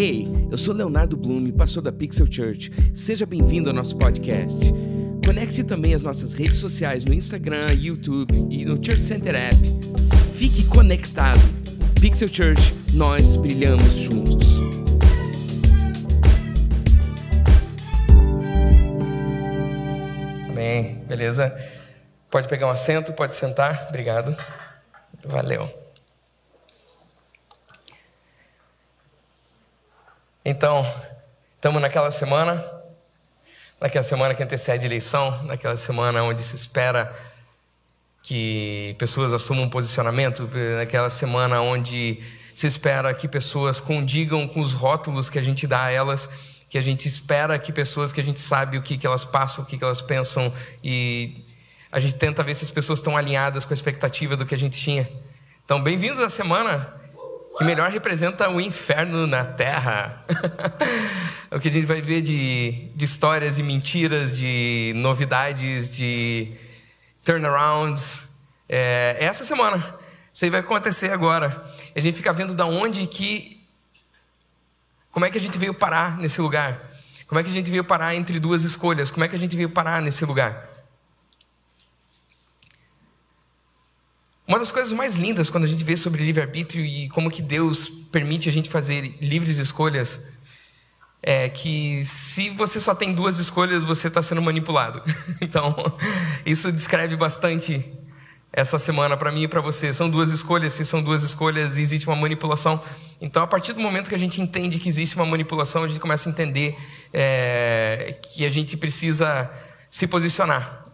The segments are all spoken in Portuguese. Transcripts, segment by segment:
Ei, eu sou Leonardo Blume, pastor da Pixel Church. Seja bem-vindo ao nosso podcast. Conecte também as nossas redes sociais no Instagram, YouTube e no Church Center App. Fique conectado. Pixel Church, nós brilhamos juntos. Bem, beleza? Pode pegar um assento, pode sentar. Obrigado. Valeu. Então, estamos naquela semana, naquela semana que antecede a eleição, naquela semana onde se espera que pessoas assumam um posicionamento, naquela semana onde se espera que pessoas condigam com os rótulos que a gente dá a elas, que a gente espera que pessoas que a gente sabe o que, que elas passam, o que, que elas pensam e a gente tenta ver se as pessoas estão alinhadas com a expectativa do que a gente tinha. Então, bem-vindos à semana que melhor representa o inferno na terra. o que a gente vai ver de, de histórias e mentiras, de novidades, de turnarounds. É, é essa semana. Isso aí vai acontecer agora. A gente fica vendo da onde que. Como é que a gente veio parar nesse lugar? Como é que a gente veio parar entre duas escolhas? Como é que a gente veio parar nesse lugar? Uma das coisas mais lindas quando a gente vê sobre livre-arbítrio e como que Deus permite a gente fazer livres escolhas é que se você só tem duas escolhas, você está sendo manipulado. Então, isso descreve bastante essa semana para mim e para você. São duas escolhas, se são duas escolhas, existe uma manipulação. Então, a partir do momento que a gente entende que existe uma manipulação, a gente começa a entender é, que a gente precisa se posicionar.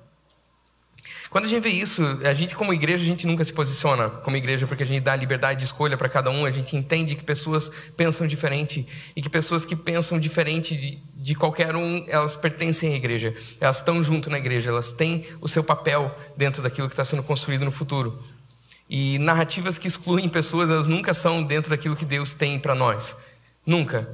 Quando a gente vê isso, a gente como igreja, a gente nunca se posiciona como igreja porque a gente dá liberdade de escolha para cada um, a gente entende que pessoas pensam diferente e que pessoas que pensam diferente de, de qualquer um, elas pertencem à igreja, elas estão junto na igreja, elas têm o seu papel dentro daquilo que está sendo construído no futuro. E narrativas que excluem pessoas, elas nunca são dentro daquilo que Deus tem para nós. Nunca.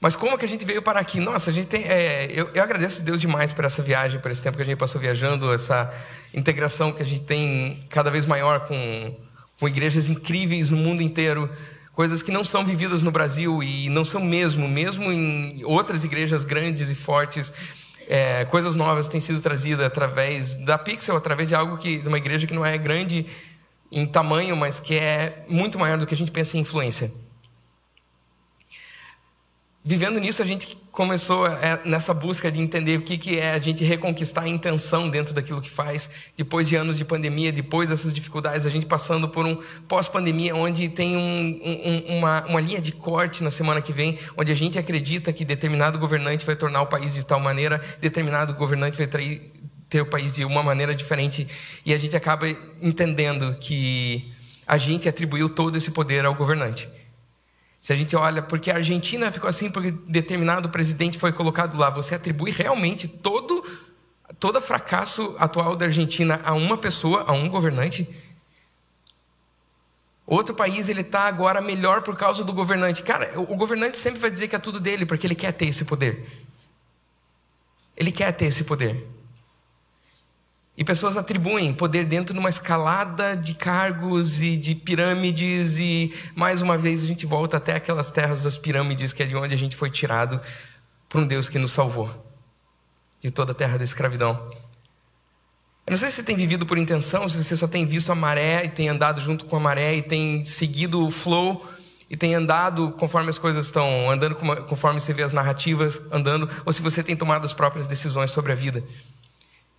Mas como que a gente veio parar aqui? Nossa, a gente tem. É, eu, eu, agradeço a Deus demais por essa viagem, por esse tempo que a gente passou viajando, essa integração que a gente tem cada vez maior com, com igrejas incríveis no mundo inteiro, coisas que não são vividas no Brasil e não são mesmo, mesmo em outras igrejas grandes e fortes. É, coisas novas têm sido trazidas através da Pixel, através de algo que de uma igreja que não é grande em tamanho, mas que é muito maior do que a gente pensa em influência vivendo nisso, a gente começou é, nessa busca de entender o que, é a gente reconquistar a intenção dentro daquilo que faz, depois de anos de pandemia, depois dessas dificuldades, a gente passando por um pós-pandemia, onde tem um, um, uma, uma linha de corte na semana que vem, onde a gente acredita que determinado governante vai tornar o país de tal maneira, determinado governante vai trair, ter o país de uma maneira diferente, e a gente acaba entendendo que a gente atribuiu todo esse poder ao governante. Se a gente olha, porque a Argentina ficou assim porque determinado presidente foi colocado lá, você atribui realmente todo todo fracasso atual da Argentina a uma pessoa, a um governante? Outro país ele está agora melhor por causa do governante. Cara, o governante sempre vai dizer que é tudo dele porque ele quer ter esse poder. Ele quer ter esse poder. E pessoas atribuem poder dentro de uma escalada de cargos e de pirâmides, e mais uma vez a gente volta até aquelas terras das pirâmides, que é de onde a gente foi tirado por um Deus que nos salvou de toda a terra da escravidão. Eu não sei se você tem vivido por intenção, se você só tem visto a maré e tem andado junto com a maré e tem seguido o flow e tem andado conforme as coisas estão andando, conforme você vê as narrativas andando, ou se você tem tomado as próprias decisões sobre a vida.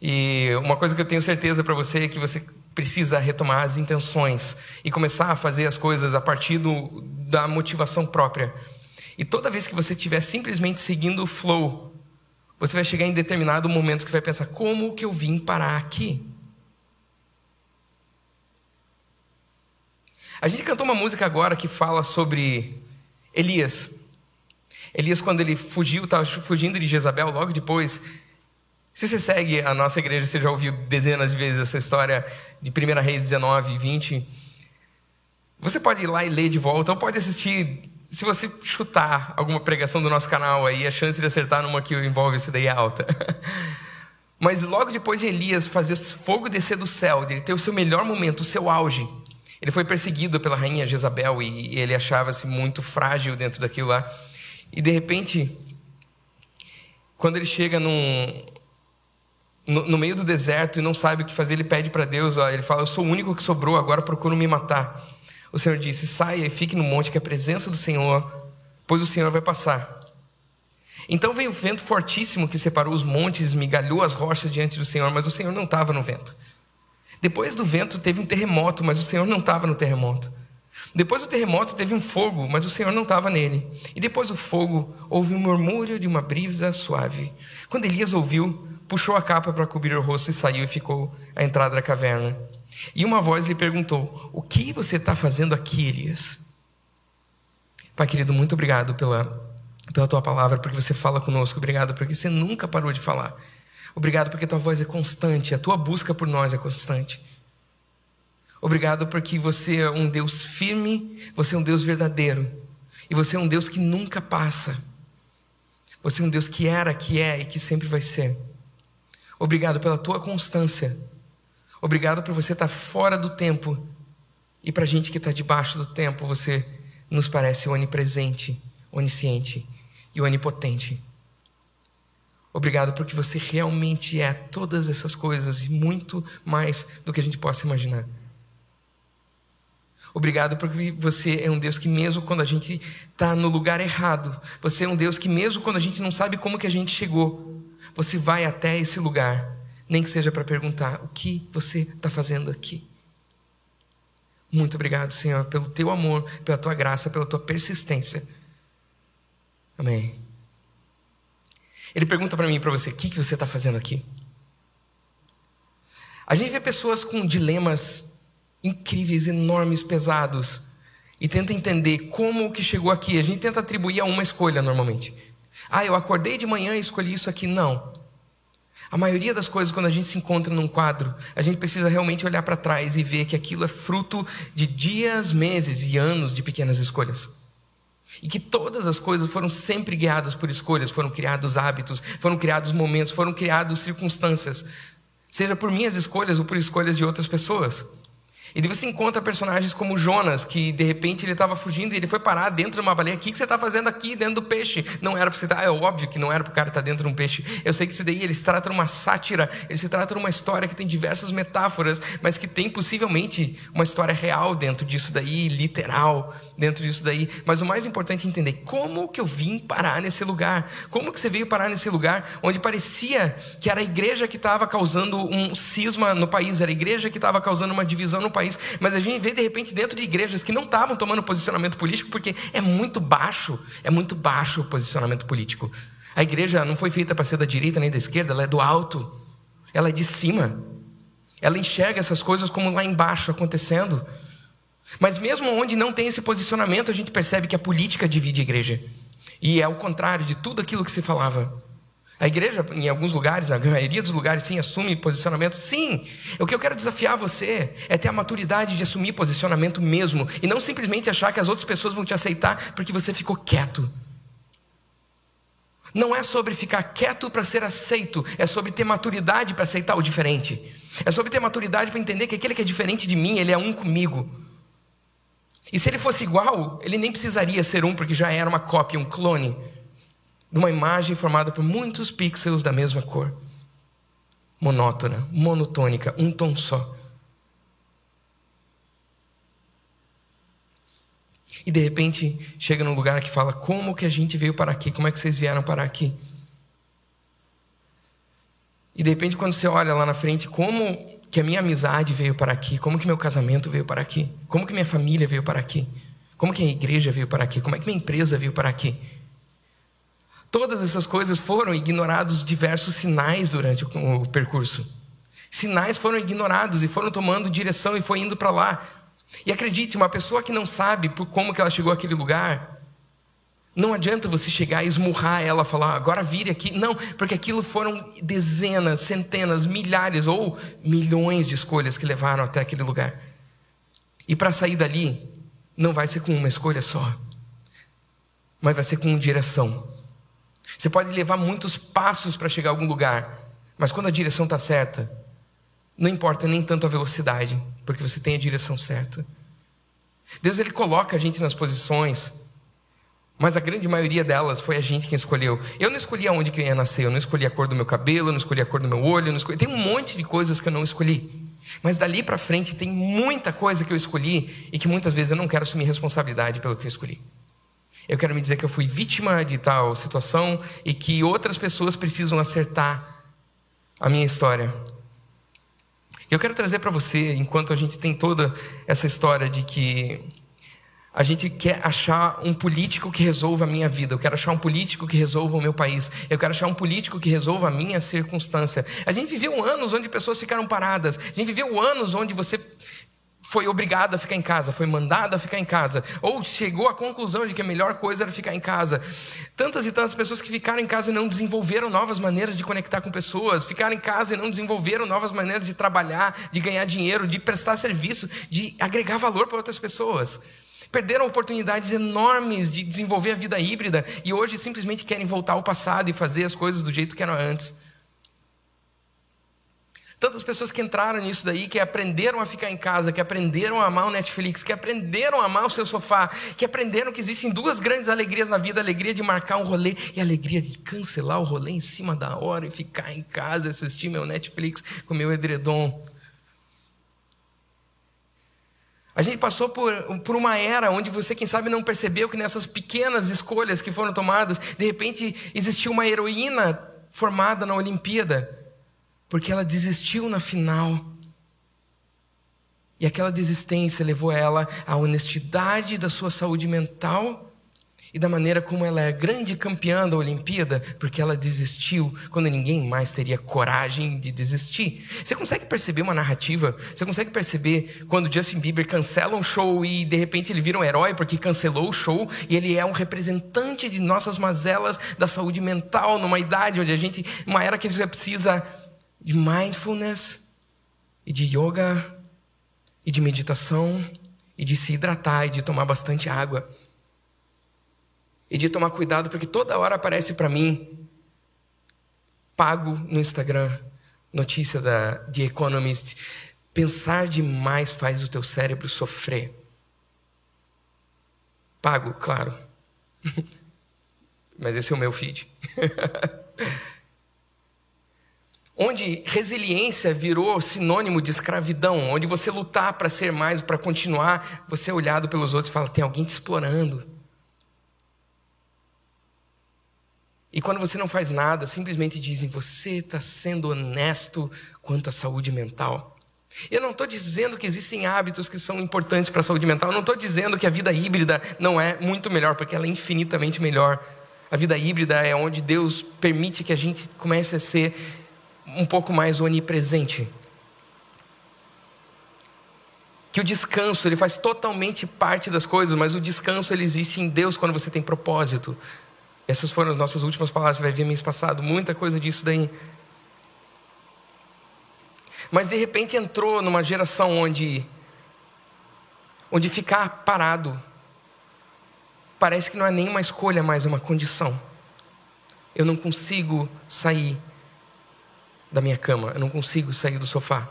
E uma coisa que eu tenho certeza para você é que você precisa retomar as intenções e começar a fazer as coisas a partir do, da motivação própria. E toda vez que você estiver simplesmente seguindo o flow, você vai chegar em determinado momento que vai pensar: como que eu vim parar aqui? A gente cantou uma música agora que fala sobre Elias. Elias, quando ele fugiu, estava fugindo de Jezabel, logo depois se você segue a nossa igreja, você já ouviu dezenas de vezes essa história de 1 Reis 19 e 20. Você pode ir lá e ler de volta, ou pode assistir. Se você chutar alguma pregação do nosso canal aí, a chance de acertar numa que envolve isso daí é alta. Mas logo depois de Elias fazer fogo descer do céu, de ele ter o seu melhor momento, o seu auge, Ele foi perseguido pela rainha Jezabel e ele achava-se muito frágil dentro daquilo lá. E de repente, quando ele chega num, no, no, meio do deserto e não sabe o que fazer, ele pede para Deus, ó, ele fala: Eu sou o único que sobrou, agora procuro me matar. O Senhor disse: Saia e fique no monte, que é a presença do Senhor, pois o Senhor vai passar. Então veio o vento fortíssimo que separou os montes, esmigalhou as rochas diante do Senhor, mas o Senhor não estava no vento. Depois do vento teve um terremoto, mas o Senhor não estava no terremoto. Depois do terremoto teve um fogo, mas o Senhor não estava nele. E depois do fogo houve um murmúrio de uma brisa suave. Quando Elias ouviu, puxou a capa para cobrir o rosto e saiu e ficou à entrada da caverna. E uma voz lhe perguntou: O que você está fazendo aqui, Elias? Pai querido, muito obrigado pela, pela tua palavra, porque você fala conosco. Obrigado porque você nunca parou de falar. Obrigado porque tua voz é constante, a tua busca por nós é constante. Obrigado porque você é um Deus firme, você é um Deus verdadeiro. E você é um Deus que nunca passa. Você é um Deus que era, que é e que sempre vai ser. Obrigado pela tua constância. Obrigado por você estar fora do tempo. E para a gente que está debaixo do tempo, você nos parece onipresente, onisciente e onipotente. Obrigado porque você realmente é todas essas coisas e muito mais do que a gente possa imaginar. Obrigado porque você é um Deus que, mesmo quando a gente está no lugar errado, você é um Deus que, mesmo quando a gente não sabe como que a gente chegou, você vai até esse lugar, nem que seja para perguntar: o que você está fazendo aqui? Muito obrigado, Senhor, pelo teu amor, pela tua graça, pela tua persistência. Amém. Ele pergunta para mim e para você: o que, que você está fazendo aqui? A gente vê pessoas com dilemas incríveis, enormes, pesados, e tenta entender como que chegou aqui. A gente tenta atribuir a uma escolha normalmente. Ah, eu acordei de manhã e escolhi isso aqui. Não. A maioria das coisas, quando a gente se encontra num quadro, a gente precisa realmente olhar para trás e ver que aquilo é fruto de dias, meses e anos de pequenas escolhas. E que todas as coisas foram sempre guiadas por escolhas, foram criados hábitos, foram criados momentos, foram criados circunstâncias, seja por minhas escolhas ou por escolhas de outras pessoas. E daí você encontra personagens como Jonas, que de repente ele estava fugindo e ele foi parar dentro de uma baleia. O que você está fazendo aqui dentro do peixe? Não era para você estar. Tá, é óbvio que não era para o cara estar tá dentro de um peixe. Eu sei que isso daí ele se trata de uma sátira, ele se trata de uma história que tem diversas metáforas, mas que tem possivelmente uma história real dentro disso daí, literal dentro disso daí. Mas o mais importante é entender como que eu vim parar nesse lugar. Como que você veio parar nesse lugar onde parecia que era a igreja que estava causando um cisma no país, era a igreja que estava causando uma divisão no país. Mas a gente vê de repente dentro de igrejas que não estavam tomando posicionamento político porque é muito baixo, é muito baixo o posicionamento político. A igreja não foi feita para ser da direita nem da esquerda, ela é do alto. Ela é de cima. Ela enxerga essas coisas como lá embaixo acontecendo. Mas mesmo onde não tem esse posicionamento, a gente percebe que a política divide a igreja. E é o contrário de tudo aquilo que se falava. A igreja, em alguns lugares, na maioria dos lugares, sim, assume posicionamento. Sim, o que eu quero desafiar você é ter a maturidade de assumir posicionamento mesmo. E não simplesmente achar que as outras pessoas vão te aceitar porque você ficou quieto. Não é sobre ficar quieto para ser aceito, é sobre ter maturidade para aceitar o diferente. É sobre ter maturidade para entender que aquele que é diferente de mim, ele é um comigo. E se ele fosse igual, ele nem precisaria ser um, porque já era uma cópia, um clone de uma imagem formada por muitos pixels da mesma cor. Monótona, monotônica, um tom só. E de repente chega num lugar que fala: Como que a gente veio para aqui? Como é que vocês vieram para aqui? E de repente, quando você olha lá na frente, como que a minha amizade veio para aqui, como que meu casamento veio para aqui, como que minha família veio para aqui, como que a igreja veio para aqui, como é que minha empresa veio para aqui. Todas essas coisas foram ignorados diversos sinais durante o, percurso. Sinais foram ignorados e foram tomando direção e foi indo para lá. E acredite, uma pessoa que não sabe por como que ela chegou àquele lugar, não adianta você chegar e esmurrar ela, falar, agora vire aqui. Não, porque aquilo foram dezenas, centenas, milhares ou milhões de escolhas que levaram até aquele lugar. E para sair dali, não vai ser com uma escolha só, mas vai ser com direção. Você pode levar muitos passos para chegar a algum lugar, mas quando a direção está certa, não importa nem tanto a velocidade, porque você tem a direção certa. Deus ele coloca a gente nas posições, mas a grande maioria delas foi a gente quem escolheu. Eu não escolhi aonde que eu ia nascer, eu não escolhi a cor do meu cabelo, eu não escolhi a cor do meu olho, escolhi... tem um monte de coisas que eu não escolhi. Mas dali para frente tem muita coisa que eu escolhi e que muitas vezes eu não quero assumir responsabilidade pelo que eu escolhi. Eu quero me dizer que eu fui vítima de tal situação e que outras pessoas precisam acertar a minha história. Eu quero trazer para você, enquanto a gente tem toda essa história de que a gente quer achar um político que resolva a minha vida. Eu quero achar um político que resolva o meu país. Eu quero achar um político que resolva a minha circunstância. A gente viveu anos onde pessoas ficaram paradas. A gente viveu anos onde você foi obrigado a ficar em casa, foi mandado a ficar em casa, ou chegou à conclusão de que a melhor coisa era ficar em casa. Tantas e tantas pessoas que ficaram em casa e não desenvolveram novas maneiras de conectar com pessoas, ficaram em casa e não desenvolveram novas maneiras de trabalhar, de ganhar dinheiro, de prestar serviço, de agregar valor para outras pessoas. Perderam oportunidades enormes de desenvolver a vida híbrida e hoje simplesmente querem voltar ao passado e fazer as coisas do jeito que eram antes. Tantas pessoas que entraram nisso daí, que aprenderam a ficar em casa, que aprenderam a amar o Netflix, que aprenderam a amar o seu sofá, que aprenderam que existem duas grandes alegrias na vida: a alegria de marcar um rolê e a alegria de cancelar o rolê em cima da hora e ficar em casa, assistir meu Netflix com meu edredom. A gente passou por, por uma era onde você, quem sabe, não percebeu que nessas pequenas escolhas que foram tomadas, de repente existiu uma heroína formada na Olimpíada, porque ela desistiu na final. E aquela desistência levou ela à honestidade da sua saúde mental e da maneira como ela é grande campeã da Olimpíada, porque ela desistiu quando ninguém mais teria coragem de desistir. Você consegue perceber uma narrativa? Você consegue perceber quando Justin Bieber cancela um show e de repente ele vira um herói porque cancelou o show e ele é um representante de nossas mazelas da saúde mental numa idade onde a gente, uma era que a gente precisa de mindfulness e de yoga e de meditação e de se hidratar e de tomar bastante água e de tomar cuidado, porque toda hora aparece para mim, pago no Instagram, notícia da The Economist, pensar demais faz o teu cérebro sofrer. Pago, claro. Mas esse é o meu feed. onde resiliência virou sinônimo de escravidão, onde você lutar para ser mais, para continuar, você é olhado pelos outros e fala: tem alguém te explorando. E quando você não faz nada, simplesmente dizem: você está sendo honesto quanto à saúde mental. Eu não estou dizendo que existem hábitos que são importantes para a saúde mental. Eu não estou dizendo que a vida híbrida não é muito melhor, porque ela é infinitamente melhor. A vida híbrida é onde Deus permite que a gente comece a ser um pouco mais onipresente. Que o descanso ele faz totalmente parte das coisas, mas o descanso ele existe em Deus quando você tem propósito. Essas foram as nossas últimas palavras, você vai ver mês passado, muita coisa disso daí. Mas de repente entrou numa geração onde onde ficar parado parece que não é nem uma escolha, mas uma condição. Eu não consigo sair da minha cama, eu não consigo sair do sofá.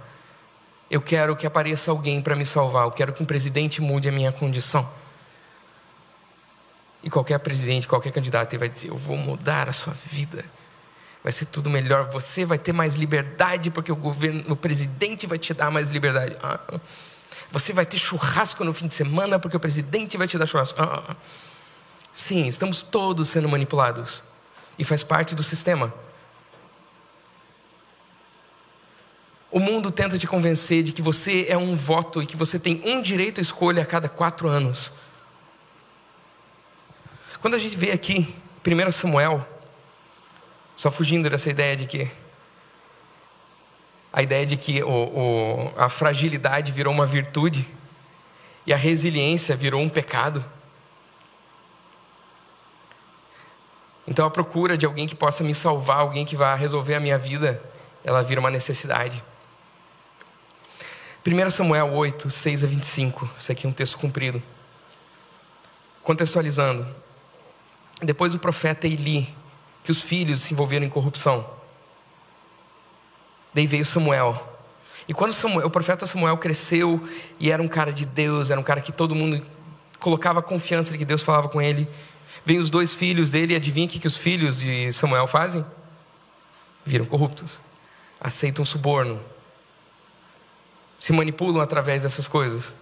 Eu quero que apareça alguém para me salvar, eu quero que um presidente mude a minha condição. E qualquer presidente, qualquer candidato vai dizer: Eu vou mudar a sua vida. Vai ser tudo melhor. Você vai ter mais liberdade porque o governo, o presidente vai te dar mais liberdade. Ah, você vai ter churrasco no fim de semana porque o presidente vai te dar churrasco. Ah, sim, estamos todos sendo manipulados e faz parte do sistema. O mundo tenta te convencer de que você é um voto e que você tem um direito à escolha a cada quatro anos. Quando a gente vê aqui, 1 Samuel, só fugindo dessa ideia de que a ideia de que o, o, a fragilidade virou uma virtude e a resiliência virou um pecado. Então a procura de alguém que possa me salvar, alguém que vá resolver a minha vida, ela vira uma necessidade. 1 Samuel 8, 6 a 25. Isso aqui é um texto comprido. Contextualizando. Depois o profeta Eli, que os filhos se envolveram em corrupção. Daí veio Samuel. E quando Samuel, o profeta Samuel cresceu e era um cara de Deus, era um cara que todo mundo colocava confiança de que Deus falava com ele, vem os dois filhos dele e adivinha o que, que os filhos de Samuel fazem? Viram corruptos, aceitam suborno, se manipulam através dessas coisas.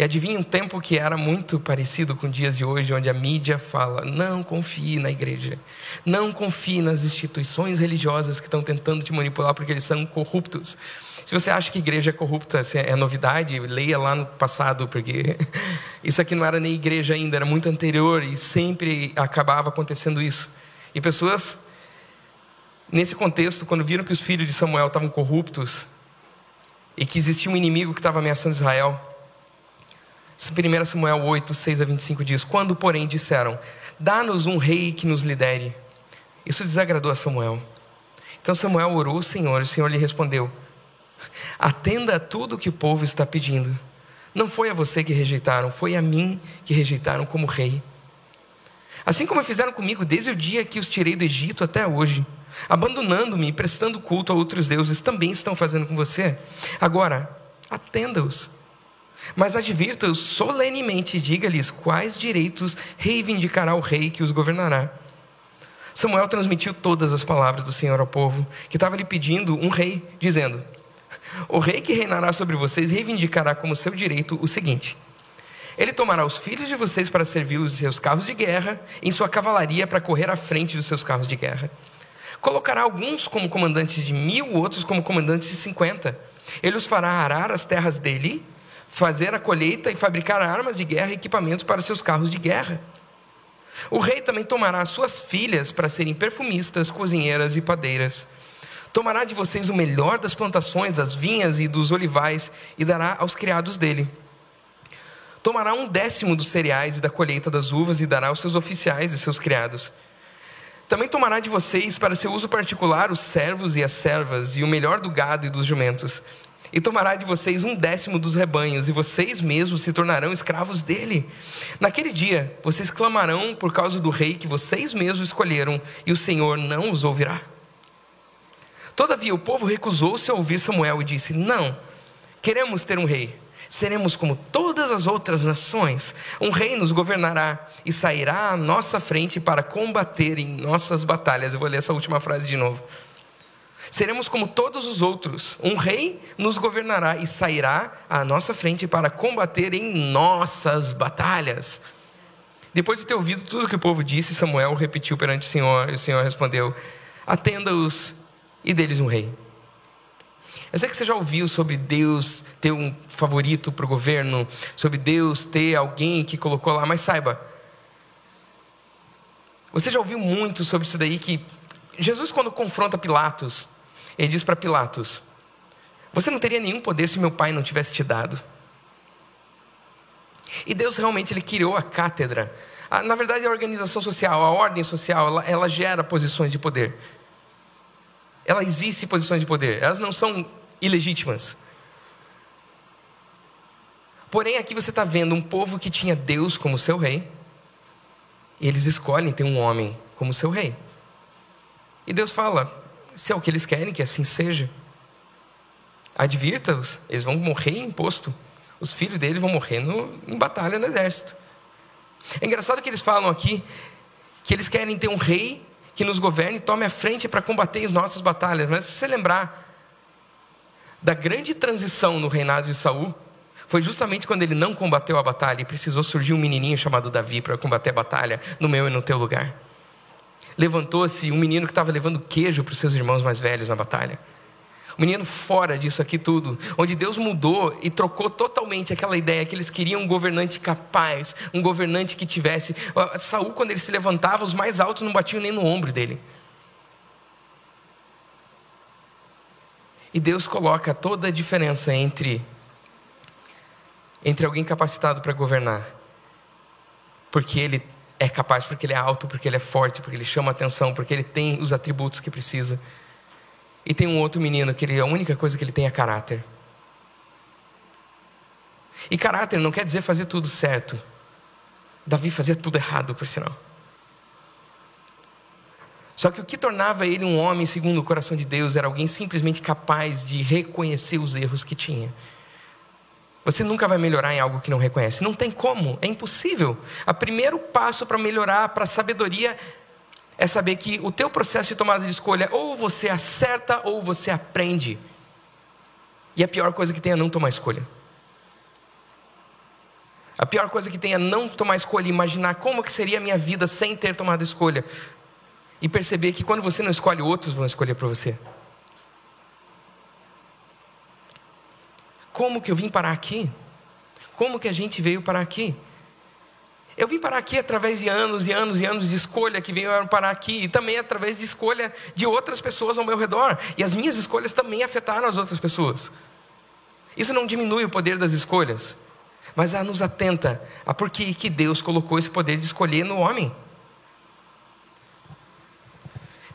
E adivinha um tempo que era muito parecido com dias de hoje, onde a mídia fala: não confie na igreja, não confie nas instituições religiosas que estão tentando te manipular porque eles são corruptos. Se você acha que igreja é corrupta é novidade, leia lá no passado, porque isso aqui não era nem igreja ainda, era muito anterior e sempre acabava acontecendo isso. E pessoas, nesse contexto, quando viram que os filhos de Samuel estavam corruptos e que existia um inimigo que estava ameaçando Israel, 1 Samuel 8, 6 a 25 diz: Quando, porém, disseram: Dá-nos um rei que nos lidere. Isso desagradou a Samuel. Então Samuel orou ao Senhor, e o Senhor lhe respondeu: Atenda a tudo que o povo está pedindo. Não foi a você que rejeitaram, foi a mim que rejeitaram como rei. Assim como fizeram comigo desde o dia que os tirei do Egito até hoje, abandonando-me e prestando culto a outros deuses, também estão fazendo com você. Agora, atenda-os. Mas advirta-os solenemente e diga-lhes quais direitos reivindicará o rei que os governará. Samuel transmitiu todas as palavras do Senhor ao povo, que estava lhe pedindo um rei, dizendo: o rei que reinará sobre vocês reivindicará como seu direito o seguinte: ele tomará os filhos de vocês para servi-los em seus carros de guerra, em sua cavalaria para correr à frente dos seus carros de guerra. Colocará alguns como comandantes de mil, outros como comandantes de cinquenta. Ele os fará arar as terras dele, fazer a colheita e fabricar armas de guerra e equipamentos para seus carros de guerra. O rei também tomará suas filhas para serem perfumistas, cozinheiras e padeiras. Tomará de vocês o melhor das plantações, das vinhas e dos olivais, e dará aos criados dele. Tomará um décimo dos cereais e da colheita das uvas, e dará aos seus oficiais e seus criados. Também tomará de vocês para seu uso particular os servos e as servas, e o melhor do gado e dos jumentos. E tomará de vocês um décimo dos rebanhos, e vocês mesmos se tornarão escravos dele. Naquele dia, vocês clamarão por causa do rei que vocês mesmos escolheram, e o Senhor não os ouvirá. Todavia o povo recusou-se a ouvir Samuel e disse: Não, queremos ter um rei. Seremos como todas as outras nações. Um rei nos governará e sairá à nossa frente para combater em nossas batalhas. Eu vou ler essa última frase de novo. Seremos como todos os outros. Um rei nos governará e sairá à nossa frente para combater em nossas batalhas. Depois de ter ouvido tudo que o povo disse, Samuel repetiu perante o Senhor, e o Senhor respondeu: Atenda-os e deles um rei. Eu sei que você já ouviu sobre Deus ter um favorito para o governo, sobre Deus ter alguém que colocou lá, mas saiba, você já ouviu muito sobre isso daí que Jesus, quando confronta Pilatos, ele diz para Pilatos: Você não teria nenhum poder se meu pai não tivesse te dado. E Deus realmente ele criou a cátedra. Na verdade, a organização social, a ordem social, ela, ela gera posições de poder ela existe posições de poder, elas não são ilegítimas. Porém, aqui você está vendo um povo que tinha Deus como seu rei, e eles escolhem ter um homem como seu rei. E Deus fala: se é o que eles querem, que assim seja. Advirta-os, eles vão morrer em imposto. Os filhos deles vão morrer no, em batalha no exército. É engraçado que eles falam aqui que eles querem ter um rei que nos governe e tome a frente para combater as nossas batalhas. Mas se você lembrar da grande transição no reinado de Saul, foi justamente quando ele não combateu a batalha e precisou surgir um menininho chamado Davi para combater a batalha no meu e no teu lugar. Levantou-se um menino que estava levando queijo para os seus irmãos mais velhos na batalha. O menino fora disso aqui tudo, onde Deus mudou e trocou totalmente aquela ideia que eles queriam um governante capaz, um governante que tivesse. Saul, quando ele se levantava, os mais altos não batiam nem no ombro dele. E Deus coloca toda a diferença entre entre alguém capacitado para governar, porque ele é capaz, porque ele é alto, porque ele é forte, porque ele chama atenção, porque ele tem os atributos que precisa. E tem um outro menino que ele, a única coisa que ele tem é caráter. E caráter não quer dizer fazer tudo certo. Davi fazia tudo errado, por sinal. Só que o que tornava ele um homem segundo o coração de Deus era alguém simplesmente capaz de reconhecer os erros que tinha. Você nunca vai melhorar em algo que não reconhece. Não tem como, é impossível. O primeiro passo para melhorar, para sabedoria, é saber que o teu processo de tomada de escolha, ou você acerta ou você aprende. E a pior coisa que tem é não tomar escolha. A pior coisa que tem é não tomar escolha, imaginar como que seria a minha vida sem ter tomado escolha. E perceber que quando você não escolhe, outros vão escolher para você. Como que eu vim parar aqui? Como que a gente veio parar aqui? Eu vim parar aqui através de anos e anos e anos de escolha que veio parar aqui, e também através de escolha de outras pessoas ao meu redor. E as minhas escolhas também afetaram as outras pessoas. Isso não diminui o poder das escolhas, mas ela nos atenta a por que Deus colocou esse poder de escolher no homem.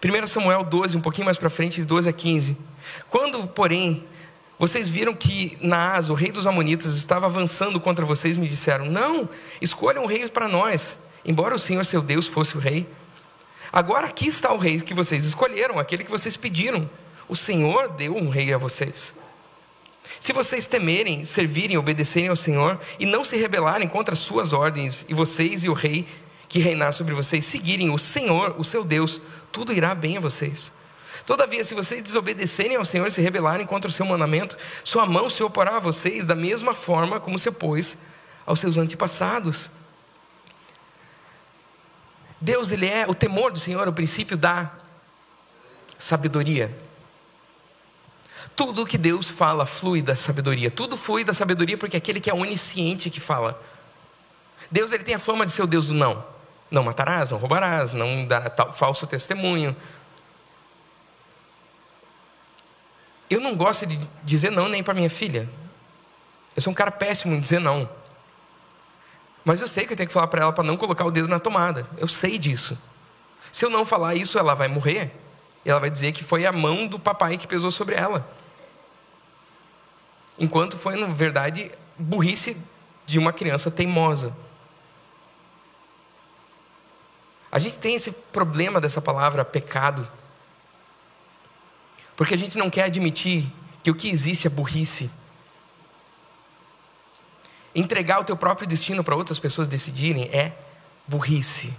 1 Samuel 12, um pouquinho mais para frente, de 12 a 15. Quando, porém, vocês viram que Naas, o rei dos Amonitas, estava avançando contra vocês, me disseram: Não, escolham um rei para nós, embora o Senhor seu Deus fosse o rei. Agora aqui está o rei que vocês escolheram, aquele que vocês pediram. O Senhor deu um rei a vocês. Se vocês temerem, servirem, obedecerem ao Senhor e não se rebelarem contra as suas ordens, e vocês e o rei que reinar sobre vocês seguirem o Senhor, o seu Deus, tudo irá bem a vocês. Todavia, se vocês desobedecerem ao Senhor e se rebelarem contra o seu mandamento, sua mão se oporá a vocês da mesma forma como se opôs aos seus antepassados. Deus, ele é o temor do Senhor, o princípio da sabedoria. Tudo o que Deus fala flui da sabedoria. Tudo flui da sabedoria porque é aquele que é onisciente que fala. Deus ele tem a fama de ser o Deus do não. Não matarás, não roubarás, não dará falso testemunho, Eu não gosto de dizer não nem para minha filha. Eu sou um cara péssimo em dizer não. Mas eu sei que eu tenho que falar para ela para não colocar o dedo na tomada. Eu sei disso. Se eu não falar isso, ela vai morrer. Ela vai dizer que foi a mão do papai que pesou sobre ela. Enquanto foi, na verdade, burrice de uma criança teimosa. A gente tem esse problema dessa palavra pecado porque a gente não quer admitir que o que existe é burrice. Entregar o teu próprio destino para outras pessoas decidirem é burrice.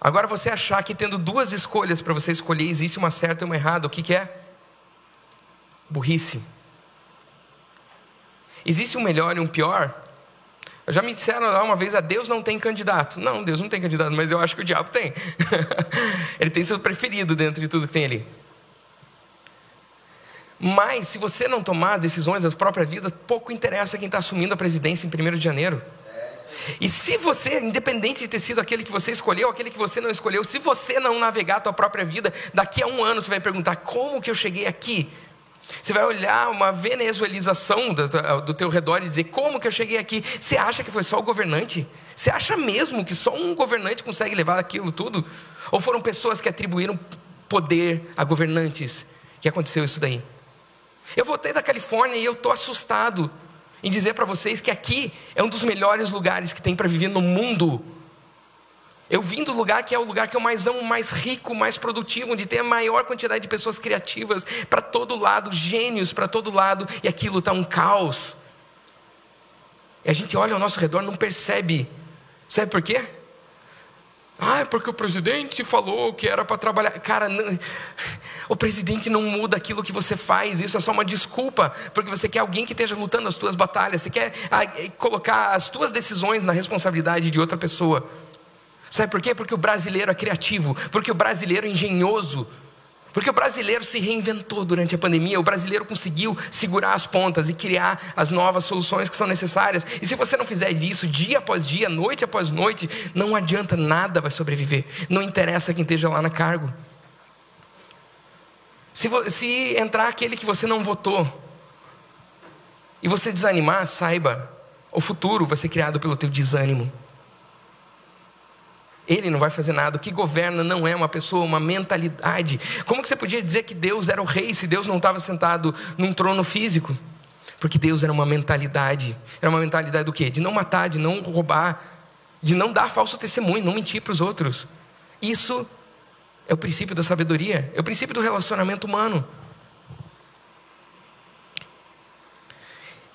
Agora você achar que tendo duas escolhas para você escolher, existe uma certa e uma errada, o que, que é? Burrice. Existe um melhor e um pior? Já me disseram lá uma vez, a Deus não tem candidato. Não, Deus não tem candidato, mas eu acho que o diabo tem. Ele tem seu preferido dentro de tudo que tem ali. Mas, se você não tomar decisões da própria vida, pouco interessa quem está assumindo a presidência em 1 de janeiro. E se você, independente de ter sido aquele que você escolheu, aquele que você não escolheu, se você não navegar a tua própria vida, daqui a um ano você vai perguntar: como que eu cheguei aqui? Você vai olhar uma venezuelização do, do teu redor e dizer: como que eu cheguei aqui? Você acha que foi só o governante? Você acha mesmo que só um governante consegue levar aquilo tudo? Ou foram pessoas que atribuíram poder a governantes que aconteceu isso daí? Eu voltei da Califórnia e eu estou assustado em dizer para vocês que aqui é um dos melhores lugares que tem para viver no mundo. Eu vim do lugar que é o lugar que eu mais amo, mais rico, mais produtivo, onde tem a maior quantidade de pessoas criativas para todo lado, gênios para todo lado, e aquilo está um caos. E a gente olha ao nosso redor não percebe. Sabe por quê? Ah, é porque o presidente falou que era para trabalhar. Cara, não... o presidente não muda aquilo que você faz. Isso é só uma desculpa, porque você quer alguém que esteja lutando as tuas batalhas. Você quer ah, colocar as tuas decisões na responsabilidade de outra pessoa. Sabe por quê? Porque o brasileiro é criativo, porque o brasileiro é engenhoso, porque o brasileiro se reinventou durante a pandemia, o brasileiro conseguiu segurar as pontas e criar as novas soluções que são necessárias. E se você não fizer isso dia após dia, noite após noite, não adianta nada vai sobreviver. Não interessa quem esteja lá na cargo. Se, se entrar aquele que você não votou e você desanimar, saiba, o futuro vai ser criado pelo teu desânimo. Ele não vai fazer nada. O que governa não é uma pessoa, uma mentalidade. Como que você podia dizer que Deus era o rei se Deus não estava sentado num trono físico? Porque Deus era uma mentalidade. Era uma mentalidade do quê? De não matar, de não roubar, de não dar falso testemunho, não mentir para os outros. Isso é o princípio da sabedoria, é o princípio do relacionamento humano.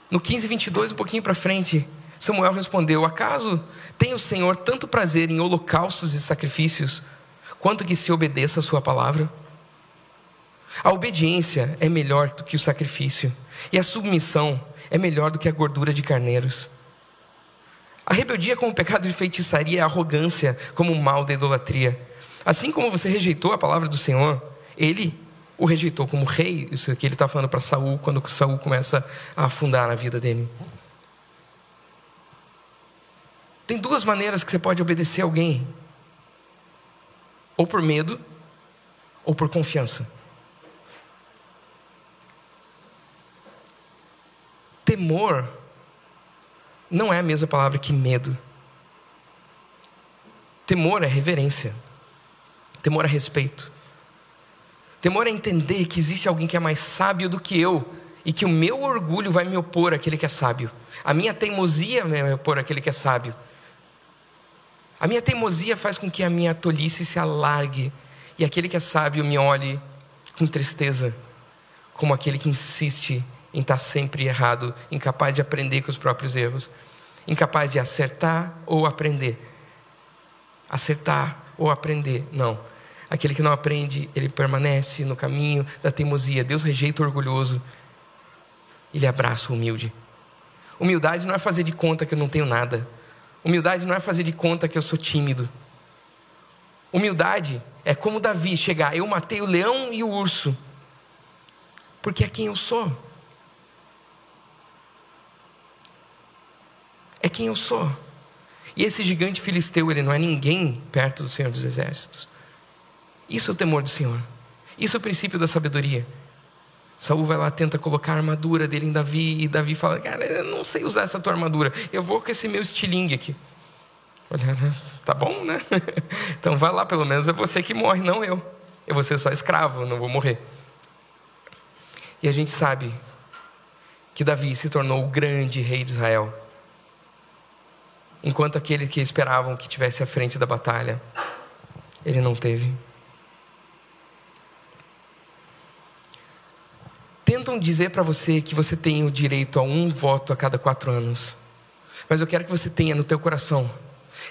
No 15, 22, um pouquinho para frente, Samuel respondeu: Acaso tem o Senhor tanto prazer em holocaustos e sacrifícios, quanto que se obedeça a Sua palavra? A obediência é melhor do que o sacrifício, e a submissão é melhor do que a gordura de carneiros. A rebeldia como pecado de feitiçaria é a arrogância como o mal da idolatria. Assim como você rejeitou a palavra do Senhor, ele o rejeitou como rei. Isso que ele está falando para Saul quando Saul começa a afundar na vida dele. Tem duas maneiras que você pode obedecer alguém: ou por medo, ou por confiança. Temor não é a mesma palavra que medo. Temor é reverência. Temor é respeito. Temor é entender que existe alguém que é mais sábio do que eu e que o meu orgulho vai me opor àquele que é sábio. A minha teimosia vai me opor àquele que é sábio. A minha teimosia faz com que a minha tolice se alargue e aquele que é sábio me olhe com tristeza, como aquele que insiste em estar sempre errado, incapaz de aprender com os próprios erros, incapaz de acertar ou aprender. Acertar ou aprender, não. Aquele que não aprende, ele permanece no caminho da teimosia. Deus rejeita o orgulhoso, ele abraça o humilde. Humildade não é fazer de conta que eu não tenho nada. Humildade não é fazer de conta que eu sou tímido. Humildade é como Davi chegar, eu matei o leão e o urso, porque é quem eu sou. É quem eu sou. E esse gigante filisteu, ele não é ninguém perto do Senhor dos Exércitos. Isso é o temor do Senhor. Isso é o princípio da sabedoria. Saul vai lá, tenta colocar a armadura dele em Davi, e Davi fala: Cara, eu não sei usar essa tua armadura, eu vou com esse meu estilingue aqui. Olha, né? tá bom, né? Então vai lá, pelo menos é você que morre, não eu. Eu vou ser só escravo, não vou morrer. E a gente sabe que Davi se tornou o grande rei de Israel. Enquanto aquele que esperavam que tivesse à frente da batalha, ele não teve. Tentam dizer para você que você tem o direito a um voto a cada quatro anos. Mas eu quero que você tenha no teu coração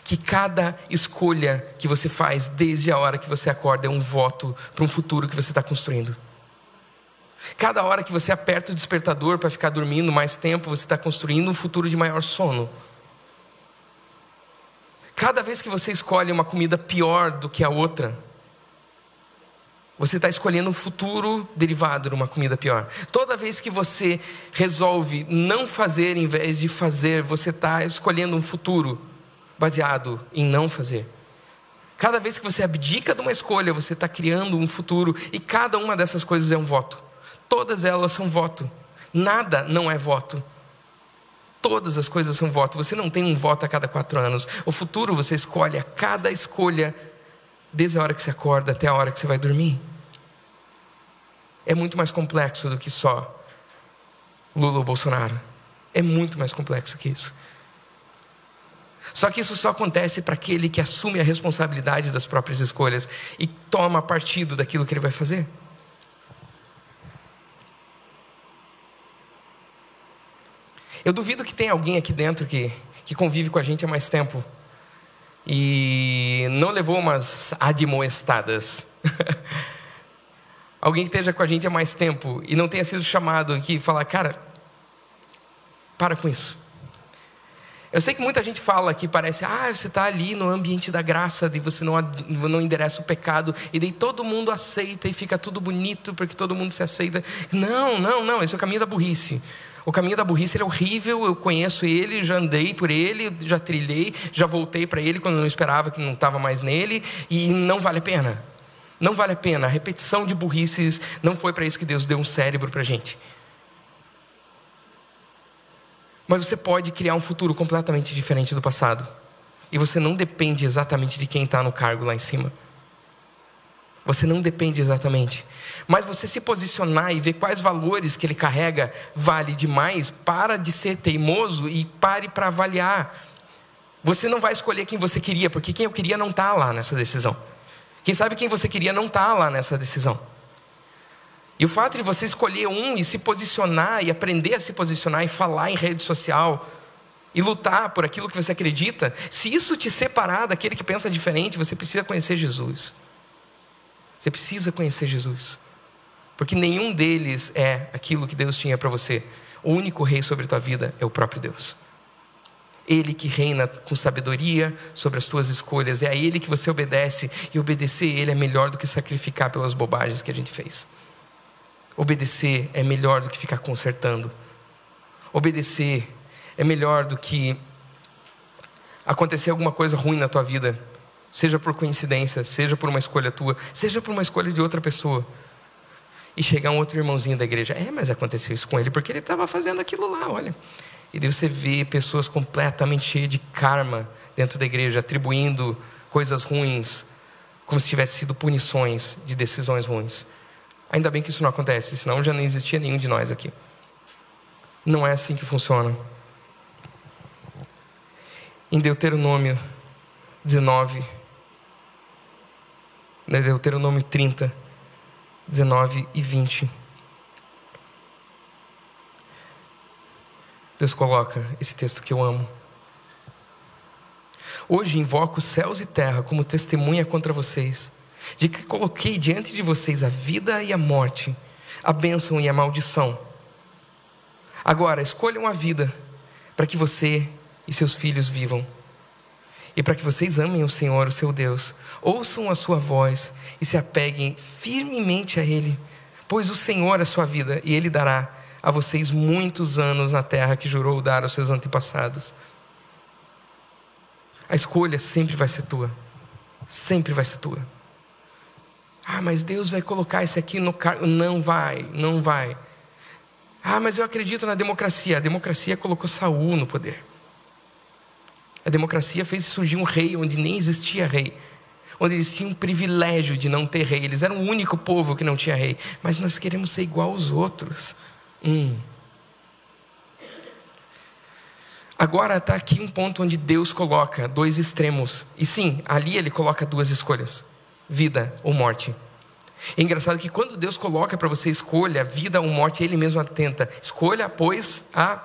que cada escolha que você faz desde a hora que você acorda é um voto para um futuro que você está construindo. Cada hora que você aperta o despertador para ficar dormindo mais tempo, você está construindo um futuro de maior sono. Cada vez que você escolhe uma comida pior do que a outra, você está escolhendo um futuro derivado de uma comida pior. Toda vez que você resolve não fazer em vez de fazer, você está escolhendo um futuro baseado em não fazer. Cada vez que você abdica de uma escolha, você está criando um futuro e cada uma dessas coisas é um voto. Todas elas são voto. Nada não é voto. Todas as coisas são voto. Você não tem um voto a cada quatro anos. O futuro você escolhe a cada escolha desde a hora que você acorda até a hora que você vai dormir. É muito mais complexo do que só Lula ou Bolsonaro. É muito mais complexo que isso. Só que isso só acontece para aquele que assume a responsabilidade das próprias escolhas e toma partido daquilo que ele vai fazer. Eu duvido que tenha alguém aqui dentro que, que convive com a gente há mais tempo e não levou umas admoestadas. Alguém que esteja com a gente há mais tempo e não tenha sido chamado aqui e falar, cara, para com isso. Eu sei que muita gente fala que parece, ah, você está ali no ambiente da graça, e você não, não endereça o pecado, e daí todo mundo aceita e fica tudo bonito porque todo mundo se aceita. Não, não, não, esse é o caminho da burrice. O caminho da burrice é horrível, eu conheço ele, já andei por ele, já trilhei, já voltei para ele quando não esperava que não estava mais nele, e não vale a pena. Não vale a pena. A repetição de burrices não foi para isso que Deus deu um cérebro para a gente. Mas você pode criar um futuro completamente diferente do passado. E você não depende exatamente de quem está no cargo lá em cima. Você não depende exatamente. Mas você se posicionar e ver quais valores que ele carrega vale demais, para de ser teimoso e pare para avaliar. Você não vai escolher quem você queria, porque quem eu queria não está lá nessa decisão. Quem sabe quem você queria não está lá nessa decisão. E o fato de você escolher um e se posicionar e aprender a se posicionar e falar em rede social e lutar por aquilo que você acredita, se isso te separar daquele que pensa diferente, você precisa conhecer Jesus. Você precisa conhecer Jesus. Porque nenhum deles é aquilo que Deus tinha para você. O único rei sobre a tua vida é o próprio Deus. Ele que reina com sabedoria sobre as tuas escolhas, é a Ele que você obedece, e obedecer a Ele é melhor do que sacrificar pelas bobagens que a gente fez. Obedecer é melhor do que ficar consertando. Obedecer é melhor do que acontecer alguma coisa ruim na tua vida, seja por coincidência, seja por uma escolha tua, seja por uma escolha de outra pessoa. E chegar um outro irmãozinho da igreja, é, mas aconteceu isso com ele porque ele estava fazendo aquilo lá, olha. E daí você vê pessoas completamente cheias de karma dentro da igreja, atribuindo coisas ruins, como se tivesse sido punições de decisões ruins. Ainda bem que isso não acontece, senão já não existia nenhum de nós aqui. Não é assim que funciona. Em Deuteronômio 19, né, Deuteronômio 30, 19 e 20. Deus coloca esse texto que eu amo. Hoje invoco céus e terra como testemunha contra vocês de que coloquei diante de vocês a vida e a morte, a bênção e a maldição. Agora, escolham a vida para que você e seus filhos vivam. E para que vocês amem o Senhor, o seu Deus, ouçam a sua voz e se apeguem firmemente a Ele, pois o Senhor é a sua vida e Ele dará a vocês muitos anos na terra que jurou dar aos seus antepassados. A escolha sempre vai ser tua, sempre vai ser tua. Ah, mas Deus vai colocar isso aqui no cargo. Não vai, não vai. Ah, mas eu acredito na democracia. A democracia colocou Saul no poder. A democracia fez surgir um rei onde nem existia rei. Onde eles tinham o privilégio de não ter rei. Eles eram o único povo que não tinha rei. Mas nós queremos ser igual aos outros. Hum. Agora está aqui um ponto onde Deus coloca dois extremos. E sim, ali ele coloca duas escolhas vida ou morte. É engraçado que quando Deus coloca para você escolha vida ou morte, Ele mesmo atenta. Escolha, pois, a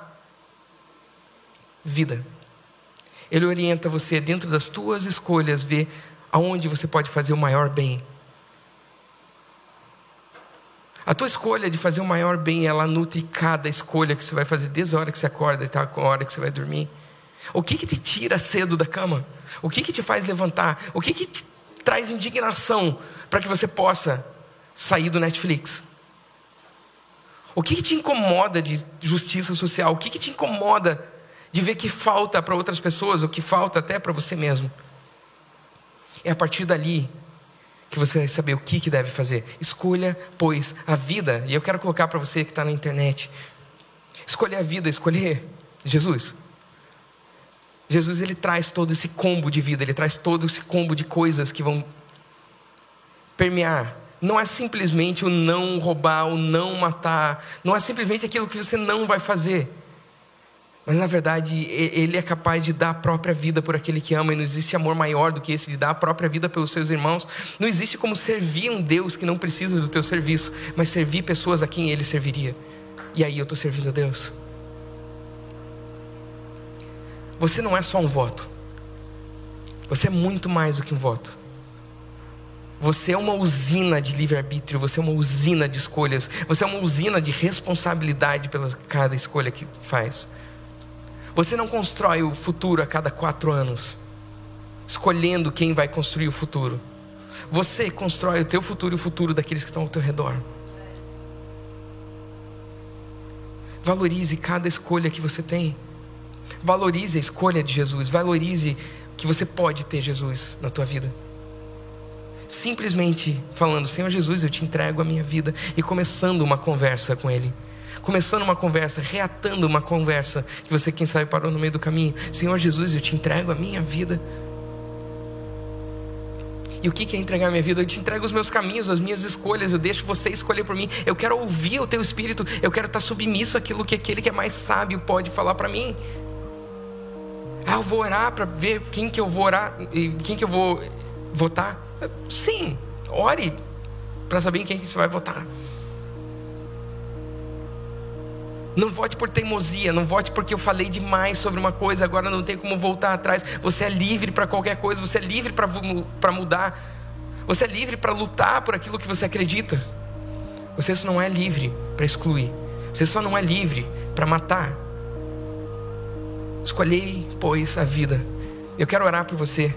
vida. Ele orienta você dentro das tuas escolhas, ver aonde você pode fazer o maior bem. A tua escolha de fazer o maior bem, ela nutre cada escolha que você vai fazer desde a hora que você acorda até a hora que você vai dormir. O que que te tira cedo da cama? O que que te faz levantar? O que que te traz indignação para que você possa sair do Netflix? O que, que te incomoda de justiça social? O que, que te incomoda de ver que falta para outras pessoas, ou que falta até para você mesmo? É a partir dali que você vai saber o que, que deve fazer. Escolha, pois, a vida. E eu quero colocar para você que está na internet: escolher a vida, escolher Jesus. Jesus ele traz todo esse combo de vida, ele traz todo esse combo de coisas que vão permear. Não é simplesmente o não roubar, o não matar, não é simplesmente aquilo que você não vai fazer. Mas na verdade, ele é capaz de dar a própria vida por aquele que ama, e não existe amor maior do que esse de dar a própria vida pelos seus irmãos. Não existe como servir um Deus que não precisa do teu serviço, mas servir pessoas a quem ele serviria. E aí eu estou servindo a Deus. Você não é só um voto. Você é muito mais do que um voto. Você é uma usina de livre-arbítrio, você é uma usina de escolhas, você é uma usina de responsabilidade pela cada escolha que faz. Você não constrói o futuro a cada quatro anos, escolhendo quem vai construir o futuro. Você constrói o teu futuro e o futuro daqueles que estão ao teu redor. Valorize cada escolha que você tem. Valorize a escolha de Jesus, valorize que você pode ter Jesus na tua vida. Simplesmente falando, Senhor Jesus, eu te entrego a minha vida e começando uma conversa com Ele. Começando uma conversa, reatando uma conversa que você, quem sabe, parou no meio do caminho. Senhor Jesus, eu te entrego a minha vida. E o que é entregar a minha vida? Eu te entrego os meus caminhos, as minhas escolhas, eu deixo você escolher por mim. Eu quero ouvir o teu espírito, eu quero estar submisso àquilo que aquele que é mais sábio pode falar para mim. Ah, eu vou orar para ver quem que eu vou orar, quem que eu vou votar? Sim, ore para saber em quem que você vai votar. Não vote por teimosia, não vote porque eu falei demais sobre uma coisa, agora não tem como voltar atrás. Você é livre para qualquer coisa, você é livre para mudar, você é livre para lutar por aquilo que você acredita. Você só não é livre para excluir, você só não é livre para matar. Escolhei, pois, a vida. Eu quero orar por você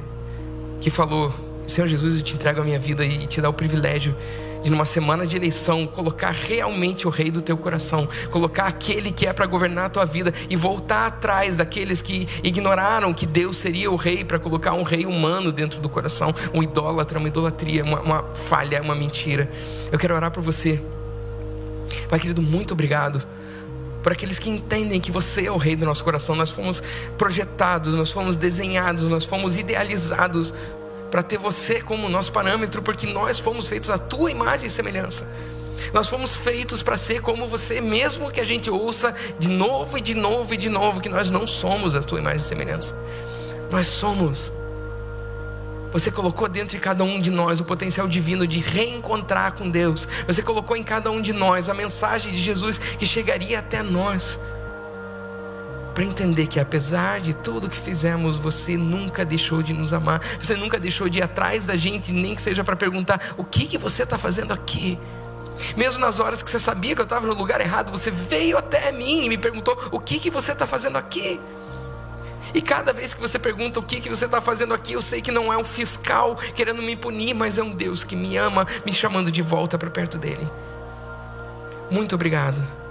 que falou: Senhor Jesus, eu te entrego a minha vida e te dá o privilégio de numa semana de eleição colocar realmente o rei do teu coração, colocar aquele que é para governar a tua vida e voltar atrás daqueles que ignoraram que Deus seria o rei para colocar um rei humano dentro do coração, um idólatra, uma idolatria, uma, uma falha, uma mentira. Eu quero orar por você. Pai querido, muito obrigado por aqueles que entendem que você é o rei do nosso coração. Nós fomos projetados, nós fomos desenhados, nós fomos idealizados para ter você como nosso parâmetro, porque nós fomos feitos à tua imagem e semelhança. Nós fomos feitos para ser como você, mesmo que a gente ouça de novo e de novo e de novo que nós não somos a tua imagem e semelhança. Nós somos. Você colocou dentro de cada um de nós o potencial divino de reencontrar com Deus. Você colocou em cada um de nós a mensagem de Jesus que chegaria até nós para entender que apesar de tudo que fizemos, você nunca deixou de nos amar, você nunca deixou de ir atrás da gente, nem que seja para perguntar: o que, que você está fazendo aqui? Mesmo nas horas que você sabia que eu estava no lugar errado, você veio até mim e me perguntou: o que, que você está fazendo aqui? E cada vez que você pergunta o que, que você está fazendo aqui, eu sei que não é um fiscal querendo me punir, mas é um Deus que me ama, me chamando de volta para perto dele. Muito obrigado.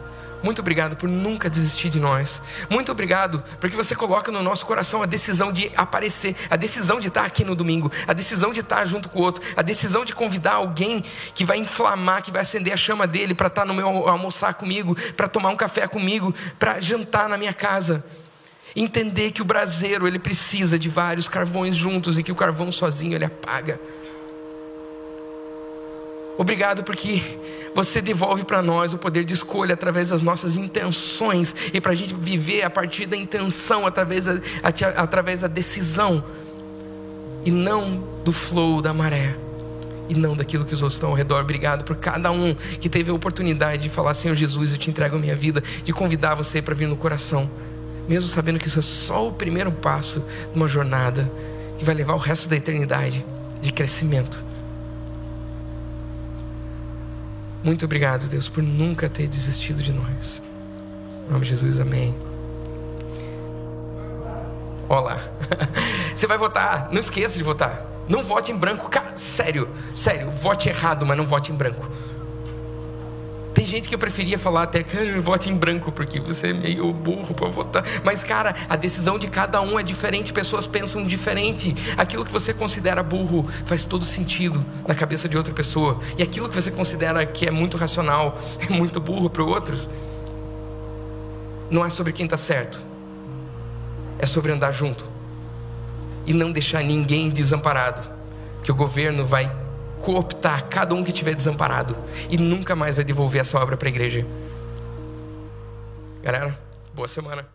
Muito obrigado por nunca desistir de nós. Muito obrigado porque você coloca no nosso coração a decisão de aparecer, a decisão de estar aqui no domingo, a decisão de estar junto com o outro, a decisão de convidar alguém que vai inflamar, que vai acender a chama dele para estar no meu almoçar comigo, para tomar um café comigo, para jantar na minha casa. Entender que o braseiro ele precisa de vários carvões juntos e que o carvão sozinho ele apaga. Obrigado porque você devolve para nós o poder de escolha através das nossas intenções e para a gente viver a partir da intenção, através da, através da decisão e não do flow da maré e não daquilo que os outros estão ao redor. Obrigado por cada um que teve a oportunidade de falar: Senhor Jesus, eu te entrego a minha vida, de convidar você para vir no coração, mesmo sabendo que isso é só o primeiro passo de uma jornada que vai levar o resto da eternidade de crescimento Muito obrigado, Deus, por nunca ter desistido de nós. Em nome de Jesus, amém. Olá. Você vai votar, não esqueça de votar. Não vote em branco, cara, sério, sério, vote errado, mas não vote em branco. Tem gente que eu preferia falar até que vote em branco, porque você é meio burro para votar. Mas, cara, a decisão de cada um é diferente, pessoas pensam diferente. Aquilo que você considera burro faz todo sentido na cabeça de outra pessoa. E aquilo que você considera que é muito racional é muito burro para outros. Não é sobre quem está certo, é sobre andar junto e não deixar ninguém desamparado. Que o governo vai cooptar cada um que estiver desamparado e nunca mais vai devolver essa obra para a igreja. Galera, boa semana.